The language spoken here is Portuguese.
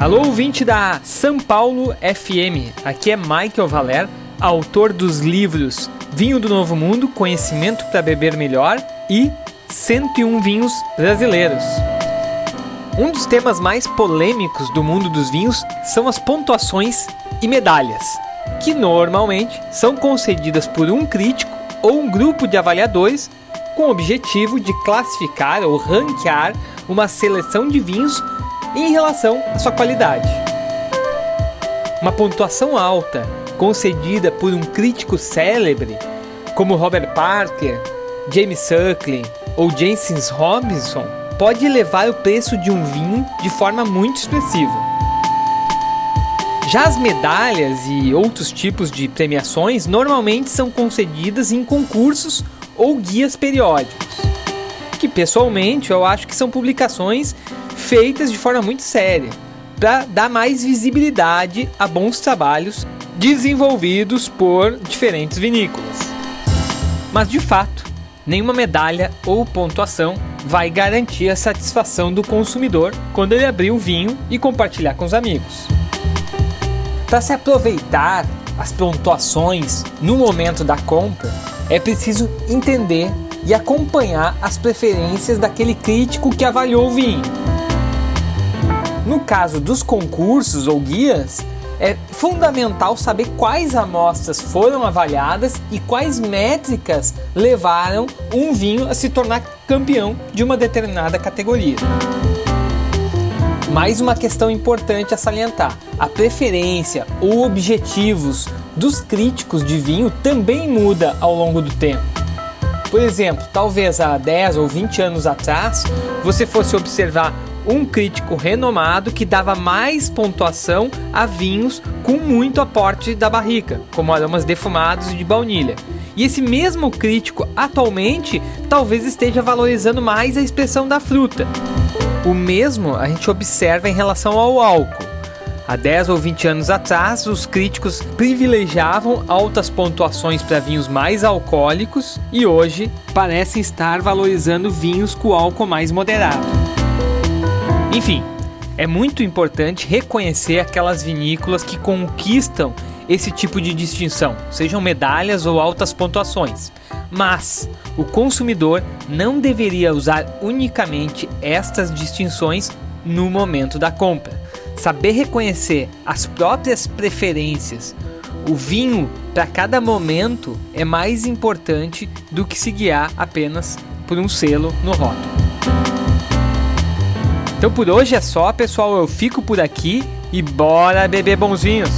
Alô, ouvinte da São Paulo FM. Aqui é Michael Valer, autor dos livros Vinho do Novo Mundo, Conhecimento para Beber Melhor e 101 Vinhos Brasileiros. Um dos temas mais polêmicos do mundo dos vinhos são as pontuações e medalhas, que normalmente são concedidas por um crítico ou um grupo de avaliadores com o objetivo de classificar ou ranquear uma seleção de vinhos em relação à sua qualidade. Uma pontuação alta, concedida por um crítico célebre, como Robert Parker, James Suckling ou James Robinson, pode elevar o preço de um vinho de forma muito expressiva. Já as medalhas e outros tipos de premiações normalmente são concedidas em concursos ou guias periódicos, que pessoalmente eu acho que são publicações feitas de forma muito séria, para dar mais visibilidade a bons trabalhos desenvolvidos por diferentes vinícolas. Mas de fato, nenhuma medalha ou pontuação vai garantir a satisfação do consumidor quando ele abrir o vinho e compartilhar com os amigos. Para se aproveitar as pontuações no momento da compra, é preciso entender e acompanhar as preferências daquele crítico que avaliou o vinho. No caso dos concursos ou guias, é fundamental saber quais amostras foram avaliadas e quais métricas levaram um vinho a se tornar campeão de uma determinada categoria. Mais uma questão importante a salientar: a preferência ou objetivos dos críticos de vinho também muda ao longo do tempo. Por exemplo, talvez há 10 ou 20 anos atrás, você fosse observar um crítico renomado que dava mais pontuação a vinhos com muito aporte da barrica, como aromas defumados de baunilha. E esse mesmo crítico atualmente talvez esteja valorizando mais a expressão da fruta. O mesmo a gente observa em relação ao álcool. Há 10 ou 20 anos atrás, os críticos privilegiavam altas pontuações para vinhos mais alcoólicos e hoje parecem estar valorizando vinhos com álcool mais moderado. Enfim, é muito importante reconhecer aquelas vinícolas que conquistam esse tipo de distinção, sejam medalhas ou altas pontuações. Mas o consumidor não deveria usar unicamente estas distinções no momento da compra. Saber reconhecer as próprias preferências, o vinho para cada momento é mais importante do que se guiar apenas por um selo no rótulo. Então por hoje é só, pessoal. Eu fico por aqui e bora beber bons vinhos.